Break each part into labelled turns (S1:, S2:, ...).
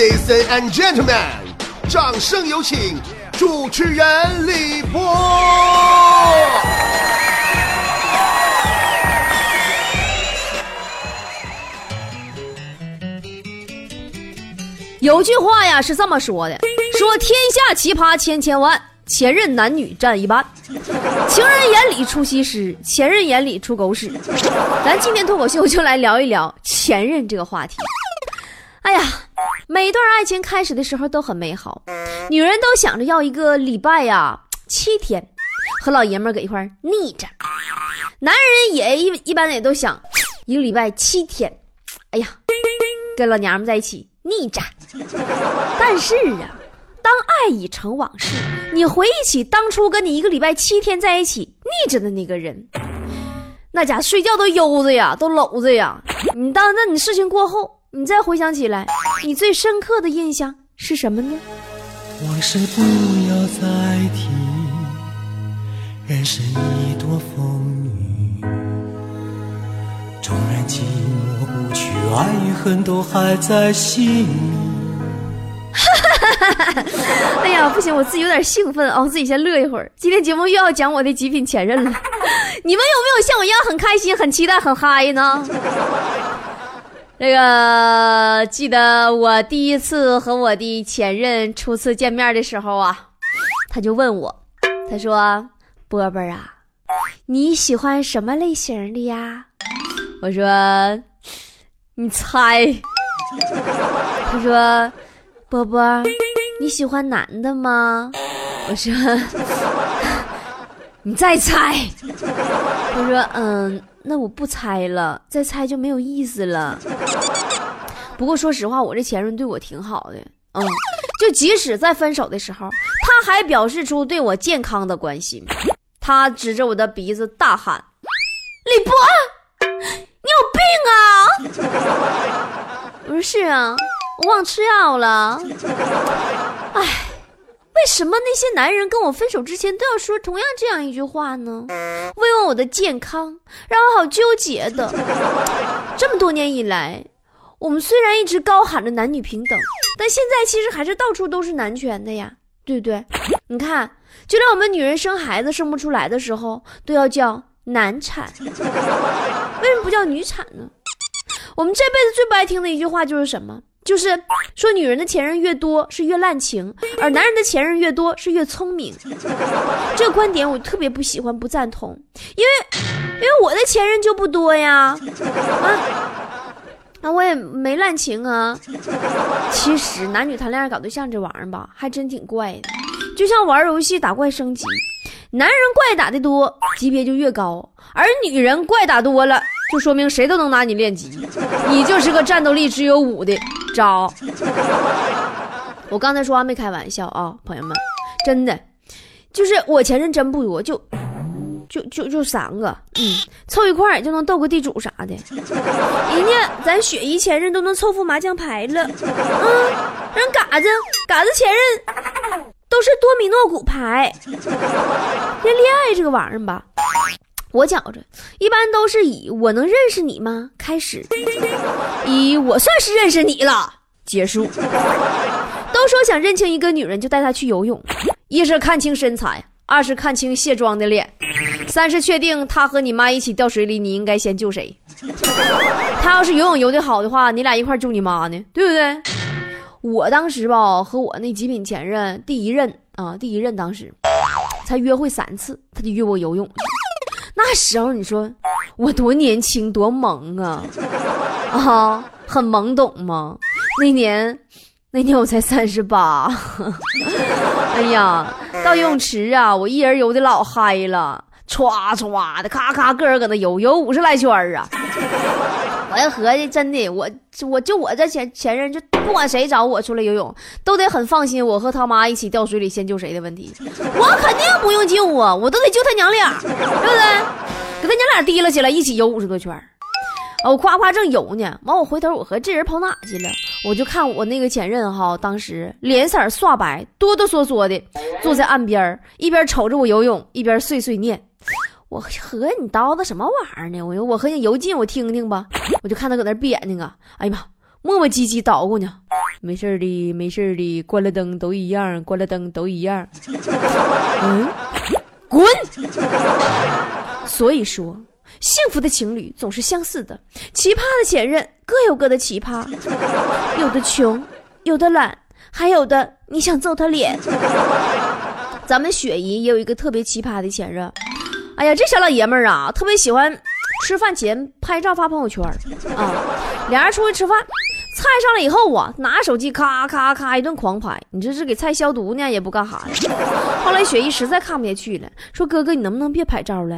S1: Ladies and gentlemen，掌声有请主持人李波。
S2: 有句话呀是这么说的：说天下奇葩千千万，前任男女占一半。情人眼里出西施，前任眼里出狗屎。咱今天脱口秀就来聊一聊前任这个话题。哎呀，每段爱情开始的时候都很美好，女人都想着要一个礼拜呀七天，和老爷们儿搁一块腻着。男人也一一般也都想一个礼拜七天，哎呀，跟老娘们在一起腻着。但是啊，当爱已成往事，你回忆起当初跟你一个礼拜七天在一起腻着的那个人，那家睡觉都悠着呀，都搂着呀。你当那你事情过后。你再回想起来，你最深刻的印象是什么呢？
S3: 往事不要再提，人生已多风雨，纵然寂寞不去，爱与恨都还在心里。
S2: 哎呀，不行，我自己有点兴奋啊，我自己先乐一会儿。今天节目又要讲我的极品前任了，你们有没有像我一样很开心、很期待、很嗨呢？那个记得我第一次和我的前任初次见面的时候啊，他就问我，他说：“波波啊，你喜欢什么类型的呀？”我说：“你猜。”他说：“波波，你喜欢男的吗？”我说：“ 你再猜。”他说：“嗯。”那我不猜了，再猜就没有意思了。不过说实话，我这前任对我挺好的，嗯，就即使在分手的时候，他还表示出对我健康的关心。他指着我的鼻子大喊：“李波，你有病啊！”我说：“是啊，我忘吃药了。”哎。什么那些男人跟我分手之前都要说同样这样一句话呢？慰问我的健康，让我好纠结的。这么多年以来，我们虽然一直高喊着男女平等，但现在其实还是到处都是男权的呀，对不对？你看，就连我们女人生孩子生不出来的时候，都要叫难产，为什么不叫女产呢？我们这辈子最不爱听的一句话就是什么？就是说，女人的前任越多是越滥情，而男人的前任越多是越聪明。这个观点我特别不喜欢，不赞同，因为因为我的前任就不多呀，啊，那我也没滥情啊。其实男女谈恋爱搞对象这玩意儿吧，还真挺怪的，就像玩游戏打怪升级，男人怪打的多，级别就越高，而女人怪打多了，就说明谁都能拿你练级，你就是个战斗力只有五的。招，我刚才说话没开玩笑啊，朋友们，真的，就是我前任真不多，就就就就三个，嗯，凑一块儿就能斗个地主啥的，人家咱雪姨前任都能凑副麻将牌了，嗯，人嘎子嘎子前任都是多米诺骨牌，这恋爱这个玩意儿吧。我觉着，一般都是以“我能认识你吗”开始，以“我算是认识你了”结束。都说想认清一个女人，就带她去游泳，一是看清身材，二是看清卸妆的脸，三是确定她和你妈一起掉水里，你应该先救谁。她要是游泳游得好的话，你俩一块救你妈呢，对不对？我当时吧，和我那极品前任第一任啊，第一任当时才约会三次，他就约我游泳。那时候你说我多年轻多萌啊，啊，很懵懂吗？那年，那年我才三十八。哎呀，到游泳池啊，我一人游的老嗨了，歘歘的，咔咔，个人搁那游，游五十来圈啊。我要合计，真的，我我就我这前前任，就不管谁找我出来游泳，都得很放心。我和他妈一起掉水里，先救谁的问题，我肯定不用救啊，我都得救他娘俩，对不对？给他娘俩提了起来，一起游五十多圈。我夸夸正游呢，完我回头，我和这人跑哪去了？我就看我那个前任哈，当时脸色刷白，哆哆嗦嗦的坐在岸边，一边瞅着我游泳，一边碎碎念。我和你叨叨什么玩意儿呢？我我和你游进，我听听吧。我就看他搁那闭眼睛啊！哎呀妈，磨磨唧唧捣鼓呢。没事的，没事的，关了灯都一样，关了灯都一样。嗯，滚！所以说，幸福的情侣总是相似的，奇葩的前任各有各的奇葩，有的穷，有的懒，还有的你想揍他脸。咱们雪姨也有一个特别奇葩的前任，哎呀，这小老爷们儿啊，特别喜欢吃饭前拍照发朋友圈啊，俩人出去吃饭。菜上来以后啊，拿手机咔咔咔一顿狂拍，你这是给菜消毒呢，也不干哈呀。后来雪姨实在看不下去了，说：“哥哥，你能不能别拍照了？”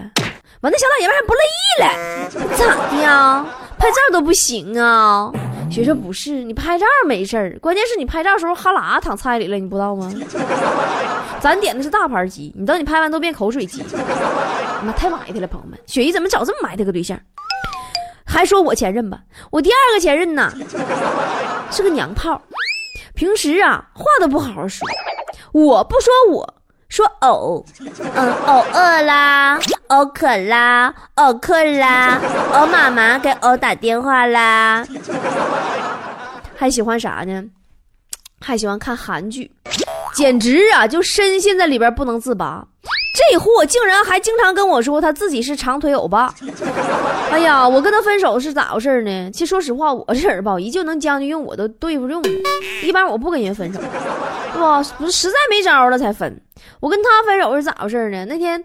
S2: 完，那小老爷们还不乐意了，咋的呀？拍照都不行啊？雪说：“不是，你拍照没事儿，关键是你拍照时候哈喇淌菜里了，你不知道吗？咱点的是大盘鸡，你等你拍完都变口水鸡，妈太埋汰了，朋友们。雪姨怎么找这么埋汰个对象？”还说我前任吧，我第二个前任呢，是个娘炮，平时啊话都不好好说，我不说我说偶，嗯，偶饿啦，呕渴啦，欧克啦，欧妈妈给欧打电话啦，还喜欢啥呢？还喜欢看韩剧，简直啊就深陷在里边不能自拔。这货竟然还经常跟我说他自己是长腿欧巴。哎呀，我跟他分手是咋回事呢？其实说实话，我这人吧，一就能将就用，我都对付用。一般我不跟人分手，是吧？不是实在没招了才分。我跟他分手是咋回事呢？那天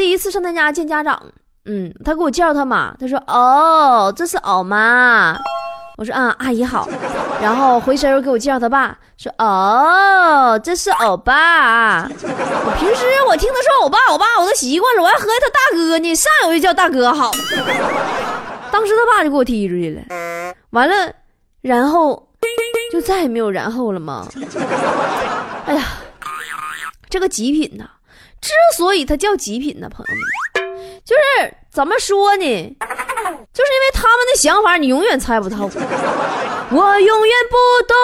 S2: 第一次上他家见家长，嗯，他给我介绍他妈，他说：“哦，这是欧妈。”我说啊，阿姨好，然后回身又给我介绍他爸，说哦，这是欧巴。我平时我听他说欧巴欧巴，我都习惯了，我还合计他大哥呢，上有就叫大哥好。当时他爸就给我踢出去了，完了，然后就再也没有然后了吗？哎呀，这个极品呐，之所以它叫极品呢，朋友们，就是怎么说呢？就是因为他们的想法，你永远猜不透。我永远不懂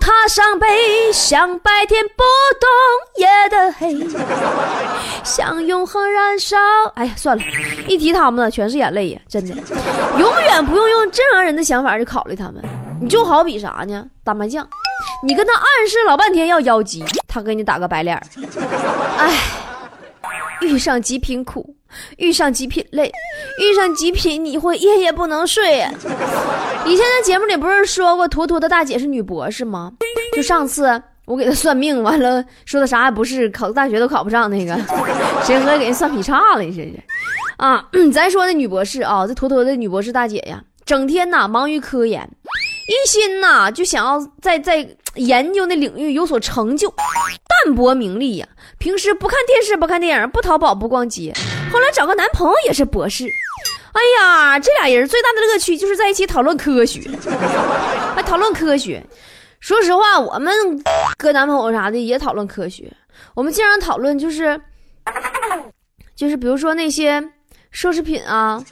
S2: 他伤悲，像白天不懂夜的黑，像永恒燃烧。哎呀，算了，一提他们呢，全是眼泪呀！真的，永远不用用正常人的想法去考虑他们。你就好比啥呢？打麻将，你跟他暗示老半天要妖姬，他给你打个白脸。哎，遇上极品苦。遇上极品累，遇上极品你会夜夜不能睡。以前在节目里不是说过坨坨的大姐是女博士吗？就上次我给她算命，完了说她啥也不是，考个大学都考不上那个，谁合计给人算劈叉了？你这是啊，咱说那女博士啊，这坨坨的女博士大姐呀，整天呐忙于科研，一心呐就想要在在研究那领域有所成就，淡泊名利呀。平时不看电视，不看电影，不淘宝，不逛街。后来找个男朋友也是博士，哎呀，这俩人最大的乐趣就是在一起讨论科学，还 讨论科学。说实话，我们搁男朋友啥的也讨论科学，我们经常讨论就是，就是比如说那些奢侈品啊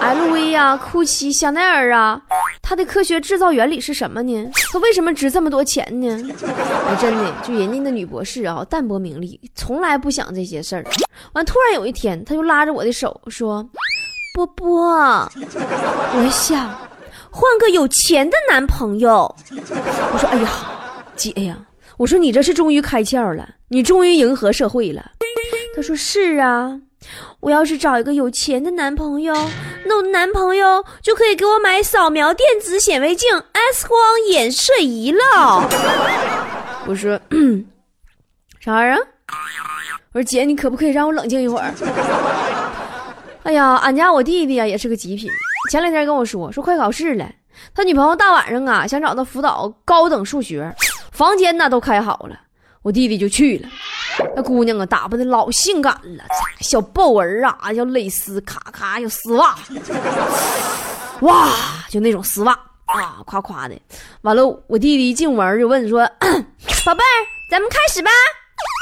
S2: ，LV 啊，g u c c i 香奈儿啊，它的科学制造原理是什么呢？它为什么值这么多钱呢？哎，真的，就人家那女博士啊，淡泊名利，从来不想这些事儿。完，突然有一天，她就拉着我的手说：“波波，我想换个有钱的男朋友。”我说：“哎呀，姐呀，我说你这是终于开窍了，你终于迎合社会了。”她说：“是啊，我要是找一个有钱的男朋友，那我男朋友就可以给我买扫描电子显微镜、X 光衍射仪了。”我说：“ 啥玩意儿？”我说姐，你可不可以让我冷静一会儿？哎呀，俺家我弟弟啊也是个极品。前两天跟我说说快考试了，他女朋友大晚上啊想找他辅导高等数学，房间呢都开好了，我弟弟就去了。那姑娘啊打扮的老性感了，小豹纹啊，要蕾丝，咔咔要丝袜，哇，就那种丝袜啊，夸夸的。完了，我弟弟一进门就问说：“ 宝贝儿，咱们开始吧。”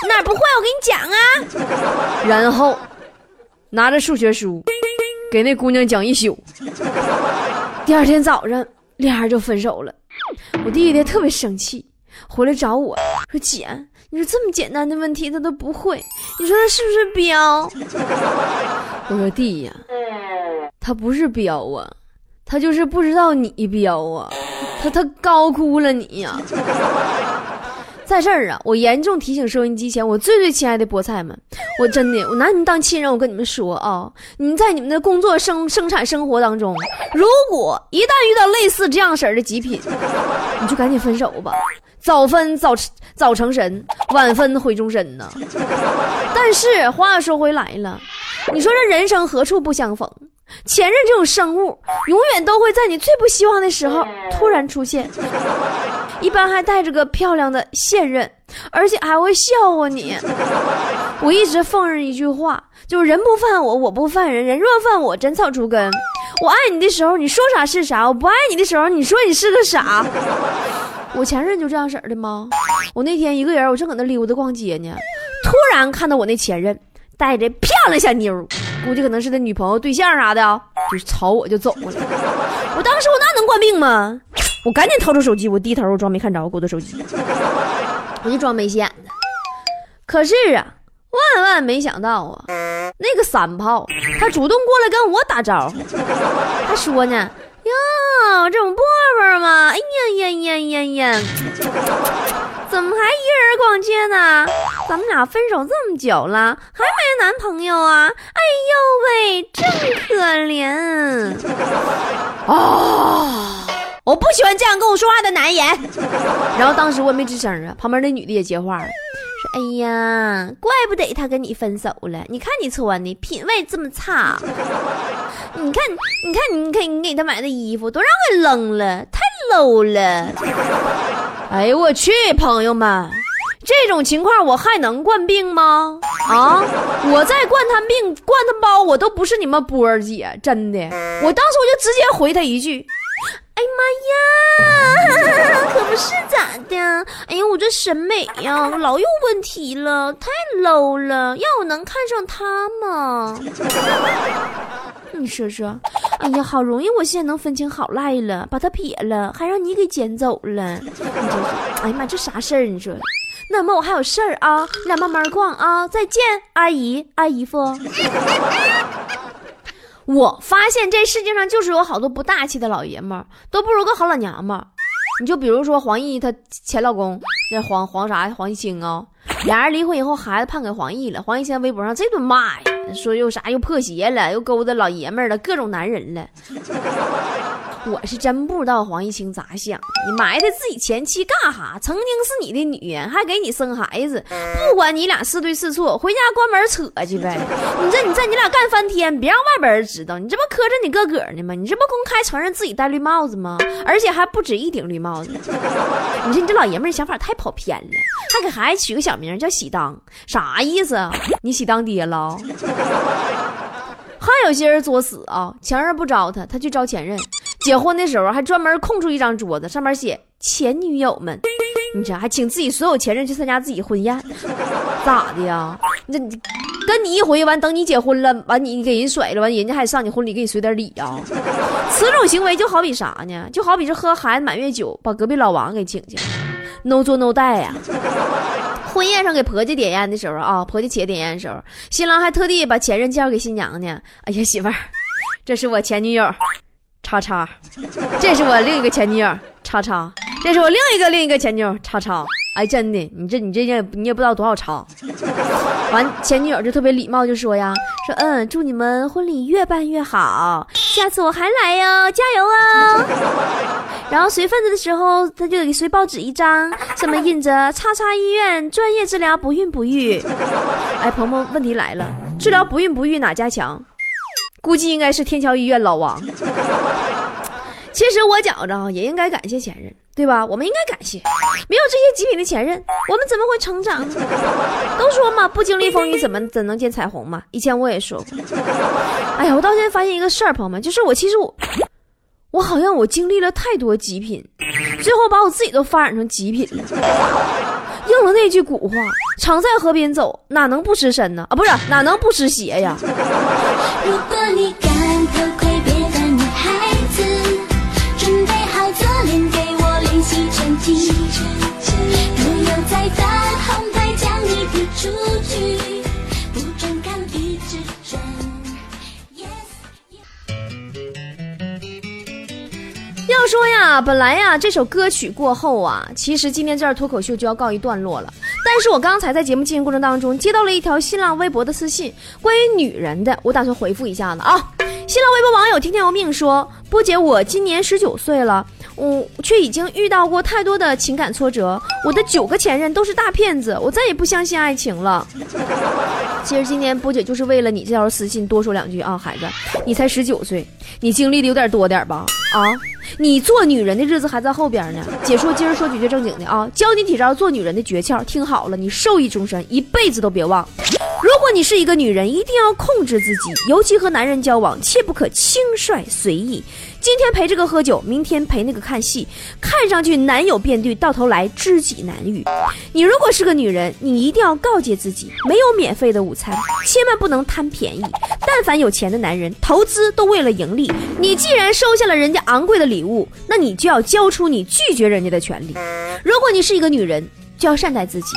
S2: 哪不会？我给你讲啊！然后拿着数学书给那姑娘讲一宿。第二天早上，俩人就分手了。我弟弟特别生气，回来找我说：“姐，你说这么简单的问题他都不会，你说他是不是彪？” 我说：“弟呀，他不是彪啊，他就是不知道你彪啊。”他他高估了你呀！在这儿啊，我严重提醒收音机前我最最亲爱的菠菜们，我真的我拿你们当亲人，我跟你们说啊，你们在你们的工作生生产生活当中，如果一旦遇到类似这样式儿的极品，你就赶紧分手吧，早分早早成神，晚分毁终身呢。但是话说回来了，你说这人生何处不相逢？前任这种生物，永远都会在你最不希望的时候突然出现，一般还带着个漂亮的现任，而且还会笑话你。我一直奉认一句话，就是人不犯我，我不犯人；人若犯我，斩草除根。我爱你的时候，你说啥是啥；我不爱你的时候，你说你是个傻。我前任就这样式儿的吗？我那天一个人，我正搁那溜达逛街呢，突然看到我那前任带着漂亮小妞。估计可能是他女朋友、对象啥的，就朝我就走过来。我当时我那能惯病吗？我赶紧掏出手机，我低头我装没看着，我的手机，我就装没显。可是啊，万万没想到啊，那个三炮他主动过来跟我打招呼，他说呢：“哟，这种波波吗？哎呀呀呀呀呀！”怎么还一人逛街呢？咱们俩分手这么久了，还没男朋友啊？哎呦喂，真可怜！啊，我不喜欢这样跟我说话的男人。然后当时我也没吱声啊，旁边那女的也接话了，：“哎呀，怪不得他跟你分手了，你看你穿的品味这么差，你看，你看，你看你给他买的衣服都让给扔了，太 low 了。”哎呦我去，朋友们，这种情况我还能惯病吗？啊，我再惯他病、惯他包，我都不是你们波儿姐，真的。我当时我就直接回他一句：“哎呀妈呀，可不是咋的？哎呀，我这审美呀老有问题了，太 low 了，要我能看上他吗？” 你说说，哎呀，好容易，我现在能分清好赖了，把他撇了，还让你给捡走了。你这是，哎呀妈，这啥事儿？你说，那么我还有事儿啊，你俩慢慢逛啊，再见，阿姨，阿姨夫。我发现这世界上就是有好多不大气的老爷们儿，都不如个好老娘们儿。你就比如说黄奕她前老公那黄黄啥黄毅清啊，俩人离婚以后，孩子判给黄奕了。黄奕现在微博上这顿骂呀，说又啥又破鞋了，又勾搭老爷们儿了，各种男人了。我是真不知道黄毅清咋想，你埋汰自己前妻干哈？曾经是你的女人，还给你生孩子，不管你俩是对是错，回家关门扯去呗。你这你这你俩干翻天，别让外边人知道，你这不磕碜你哥哥呢吗？你这不公开承认自己戴绿帽子吗？而且还不止一顶绿帽子。你说你这老爷们想法太跑偏了，还给孩子取个小名叫喜当，啥意思？你喜当爹了？还有些人作死啊，前任不招他，他去招前任。结婚的时候还专门空出一张桌子，上面写前女友们，你这还请自己所有前任去参加自己婚宴，咋的呀？那跟你一回完，等你结婚了，完你给人甩了，完人家还上你婚礼给你随点礼啊？此种行为就好比啥呢？就好比是喝孩子满月酒，把隔壁老王给请去，no 做 no 带呀。婚宴上给婆家点烟的时候啊，婆家且点烟的时候，新郎还特地把前任介绍给新娘呢。哎呀，媳妇儿，这是我前女友。叉叉，这是我另一个前女友。叉叉，这是我另一个另一个前女友。叉叉，哎，真的，你这你这也你也不知道多少叉。完，前女友就特别礼貌，就说呀，说嗯，祝你们婚礼越办越好，下次我还来哟，加油啊！然后随份子的时候，他就给随报纸一张，上面印着“叉叉医院专业治疗不孕不育”。哎，鹏鹏，问题来了，治疗不孕不育哪家强？估计应该是天桥医院老王。其实我觉着啊也应该感谢前任，对吧？我们应该感谢，没有这些极品的前任，我们怎么会成长呢？都说嘛，不经历风雨怎么怎能见彩虹嘛？以前我也说过。哎呀，我到现在发现一个事儿，朋友们，就是我其实我，我好像我经历了太多极品，最后把我自己都发展成极品了。应了那句古话：“常在河边走，哪能不湿身呢？”啊，不是，哪能不湿鞋呀？如果你敢说呀，本来呀，这首歌曲过后啊，其实今天这儿脱口秀就要告一段落了。但是我刚才在节目进行过程当中，接到了一条新浪微博的私信，关于女人的，我打算回复一下子啊。新浪微博网友听天由命说，波姐，我今年十九岁了。我却已经遇到过太多的情感挫折，我的九个前任都是大骗子，我再也不相信爱情了。其实今天波姐就是为了你这条私信多说两句啊，孩子，你才十九岁，你经历的有点多点吧？啊，你做女人的日子还在后边呢。姐说今儿说几句正经的啊，教你几招做女人的诀窍，听好了，你受益终身，一辈子都别忘。你是一个女人，一定要控制自己，尤其和男人交往，切不可轻率随意。今天陪这个喝酒，明天陪那个看戏，看上去男友变对，到头来知己难遇。你如果是个女人，你一定要告诫自己，没有免费的午餐，千万不能贪便宜。但凡有钱的男人，投资都为了盈利。你既然收下了人家昂贵的礼物，那你就要交出你拒绝人家的权利。如果你是一个女人，就要善待自己，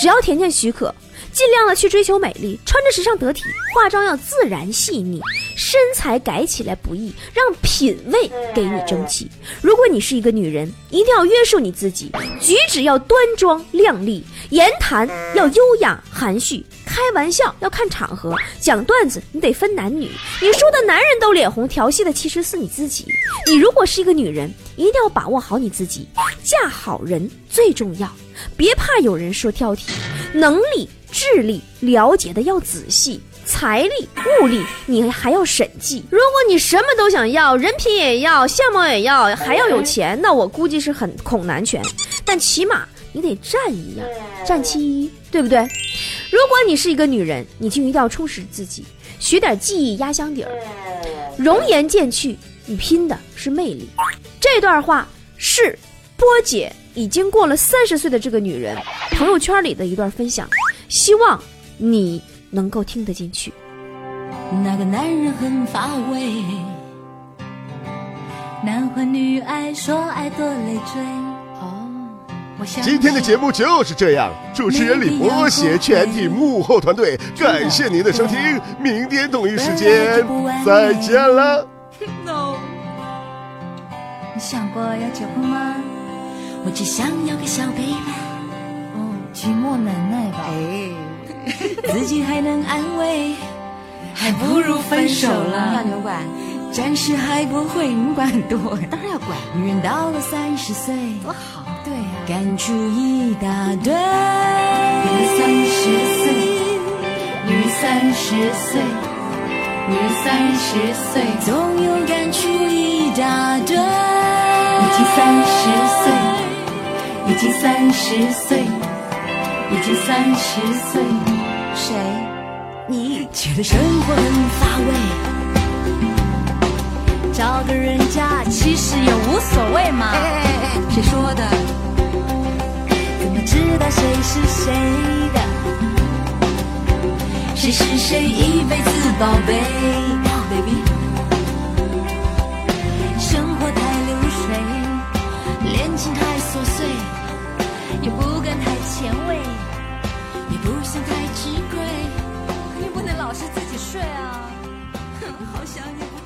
S2: 只要条件许可。尽量的去追求美丽，穿着时尚得体，化妆要自然细腻，身材改起来不易，让品味给你争气。如果你是一个女人，一定要约束你自己，举止要端庄靓丽，言谈要优雅含蓄，开玩笑要看场合，讲段子你得分男女，你说的男人都脸红，调戏的其实是你自己。你如果是一个女人，一定要把握好你自己，嫁好人最重要，别怕有人说挑剔，能力。智力了解的要仔细，财力物力你还要审计。如果你什么都想要，人品也要，相貌也要，还要有钱，那我估计是很恐难全。但起码你得占一样，占其一，对不对？如果你是一个女人，你就一定要充实自己，学点技艺压箱底儿。容颜渐去，你拼的是魅力。这段话是波姐已经过了三十岁的这个女人朋友圈里的一段分享。希望你能够听得进去。
S4: 那个男人很乏味，男欢女爱，说爱多累赘。哦，
S1: 今天的节目就是这样。主持人李博携全体幕后团队，感谢您的收听。明天同一时间再见了。No，
S4: 你想过要结婚吗？我只想要个小 baby。寂寞难耐吧，哎，自己还能安慰，还不如分手了。
S5: 要牛管，
S4: 暂时还不会你管多，
S5: 当然要管。
S4: 女人到了三十岁，
S5: 多好，
S4: 对呀，感触一大堆。
S5: 女人三十岁，女人三十岁，女人三十岁，
S4: 总有感触一大堆。
S5: 已经三十岁，已经三十岁。已经三十岁，
S4: 觉得生活很乏味，找个人家其实也无所谓嘛。
S5: 谁说的？
S4: 怎么知道谁是谁的？谁是谁一辈子宝贝好想你。